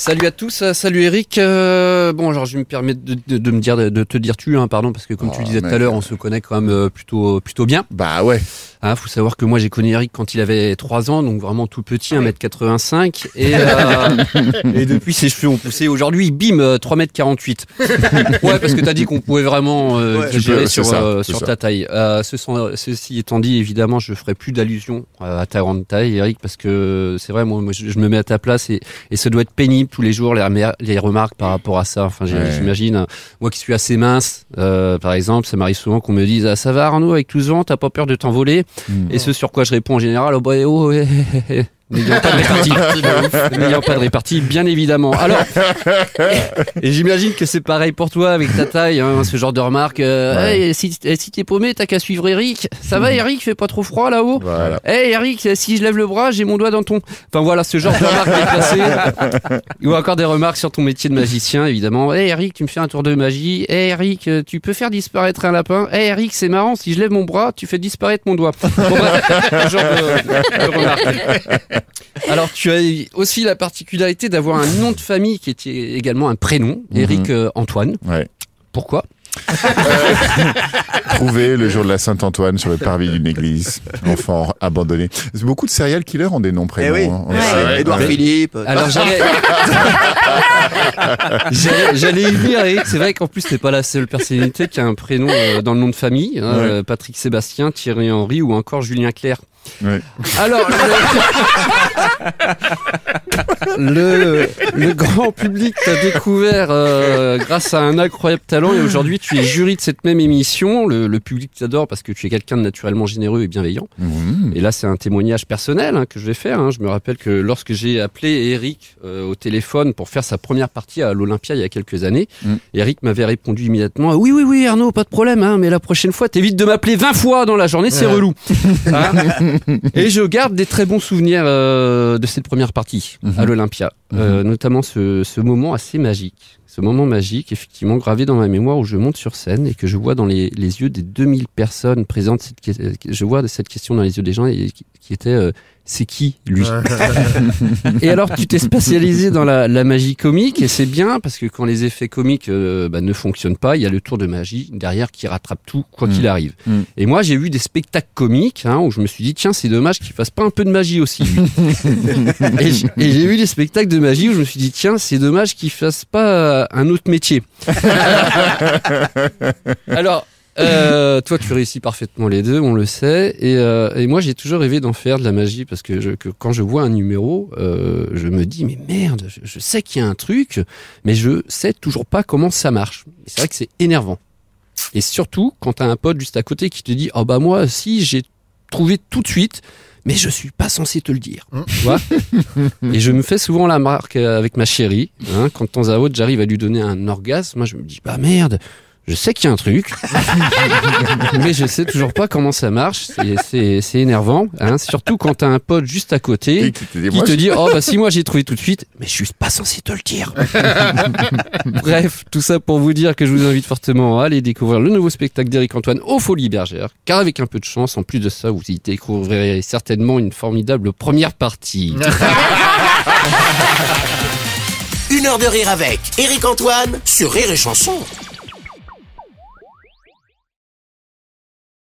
Salut à tous, euh, salut Eric. Euh, bon, alors je me permets de, de- de me dire de, de te dire tu, hein, pardon, parce que comme tu Oh, disais tout à l'heure, on se connaît quand même euh, plutôt plutôt bien. Bah ouais. Hein, faut savoir que moi j'ai connu Eric quand il avait 3 ans, donc vraiment tout petit, 1m85, et, euh, et depuis ses cheveux ont poussé. Aujourd'hui, bim, euh, 3m48. ouais, parce que t'as dit qu'on pouvait vraiment euh, Ouais. peux, sur, ça, euh, ta taille. Euh, ce sont- ceci étant dit, évidemment, je ferai plus d'allusion euh, à ta grande taille, Eric, parce que c'est vrai, moi, moi, je, je me mets à ta place et, et ça doit être pénible tous les jours les, remar- les remarques par rapport à ça. Enfin, Ouais. j'imagine, moi qui suis assez mince, euh, par exemple, ça m'arrive souvent qu'on me dise ah, ça va Arnaud avec tout ce vent, t'as pas peur de t'envoler? Mm. Et ce sur quoi je réponds en général, oh bah oh, eh, eh, eh, n'ayant pas de répartie, n'ayant pas de répartie, bien évidemment. Alors, et j'imagine que c'est pareil pour toi avec ta taille, hein, ce genre de remarque. euh, Ouais. Hey, si si t'es paumé, t'as qu'à suivre Eric. Ça va Eric, fait pas trop froid là-haut Voilà. Hey Eric, si je lève le bras, j'ai mon doigt dans ton. Enfin voilà, ce genre de remarques déplacées. Ou encore des remarques sur ton métier de magicien, évidemment. Hey Eric, tu me fais un tour de magie. Hey Eric, euh, tu peux faire disparaître un lapin. Hey Eric, c'est marrant, si je lève mon bras, tu fais disparaître mon doigt. Bon, ce genre de, de remarques. Alors tu as aussi la particularité d'avoir un nom de famille qui est également un prénom, Eric euh, Antoine. Ouais. Pourquoi Trouvé le jour de la Saint-Antoine sur le parvis d'une église. Enfant abandonné. Beaucoup de serial killers ont des noms prénoms. Eh oui. hein. Ouais. Ouais. Philippe. Alors j'allais, j'allais, y venir. Eric. C'est vrai qu'en plus t'es pas la seule personnalité qui a un prénom euh, dans le nom de famille. hein, Ouais. euh, Patrick Sébastien, Thierry Henry ou encore Julien Clerc. Ouais. Alors le, le, le grand public t'a découvert euh, grâce à un incroyable talent et aujourd'hui tu es jury de cette même émission. Le, le public t'adore parce que tu es quelqu'un de naturellement généreux et bienveillant. Mmh. Et là, c'est un témoignage personnel hein, que je vais faire. hein. Je me rappelle que lorsque j'ai appelé Eric euh, au téléphone pour faire sa première partie à l'Olympia il y a quelques années, Mm. Eric m'avait répondu immédiatement Oui, oui, oui, Arnaud, pas de problème, hein, mais la prochaine fois, t'évites de m'appeler 20 fois dans la journée, c'est Ouais. relou. Et je garde des très bons souvenirs euh, de cette première partie à Mhm. l'Olympia, Euh, notamment ce, ce moment assez magique. Ce moment magique, effectivement, gravé dans ma mémoire où je monte sur scène et que je vois dans les, les yeux des 2000 personnes présentes, cette, que- je vois cette question dans les yeux des gens et qui, qui était euh, c'est qui lui Et alors tu t'es spécialisé dans la, la magie comique et c'est bien parce que quand les effets comiques euh, bah, ne fonctionnent pas, il y a le tour de magie derrière qui rattrape tout quoi Mm. qu'il arrive. Mm. Et moi j'ai vu des spectacles comiques hein, où je me suis dit tiens c'est dommage qu'il fasse pas un peu de magie aussi. et j'ai vu des spectacles de magie où je me suis dit tiens c'est dommage qu'il fasse pas un autre métier. Alors, euh, toi, tu réussis parfaitement les deux, on le sait. Et, euh, et moi, j'ai toujours rêvé d'en faire de la magie parce que, je, que quand je vois un numéro, euh, je me dis mais merde, je, je sais qu'il y a un truc, mais je sais toujours pas comment ça marche. Et C'est vrai que c'est énervant. Et surtout quand t'as un pote juste à côté qui te dit oh bah moi si j'ai trouvé tout de suite. Mais je suis pas censé te le dire. Tu vois? Et je me fais souvent la marque euh, avec ma chérie. Hein, quand de temps à autre j'arrive à lui donner un orgasme, moi je me dis bah merde, je sais qu'il y a un truc, mais je sais toujours pas comment ça marche. C'est- C'est c'est énervant, hein, surtout quand t'as un pote juste à côté Et qui te dit, qui moi, te je- dit oh bah si moi j'ai trouvé tout de suite, mais je suis pas censé te le dire. Bref, tout ça pour vous dire que je vous invite fortement à aller découvrir le nouveau spectacle d'Éric Antoine aux Folies Bergères, car avec un peu de chance, en plus de ça, vous y découvrirez certainement une formidable première partie. Une heure de rire avec Eric Antoine sur Rire et Chanson.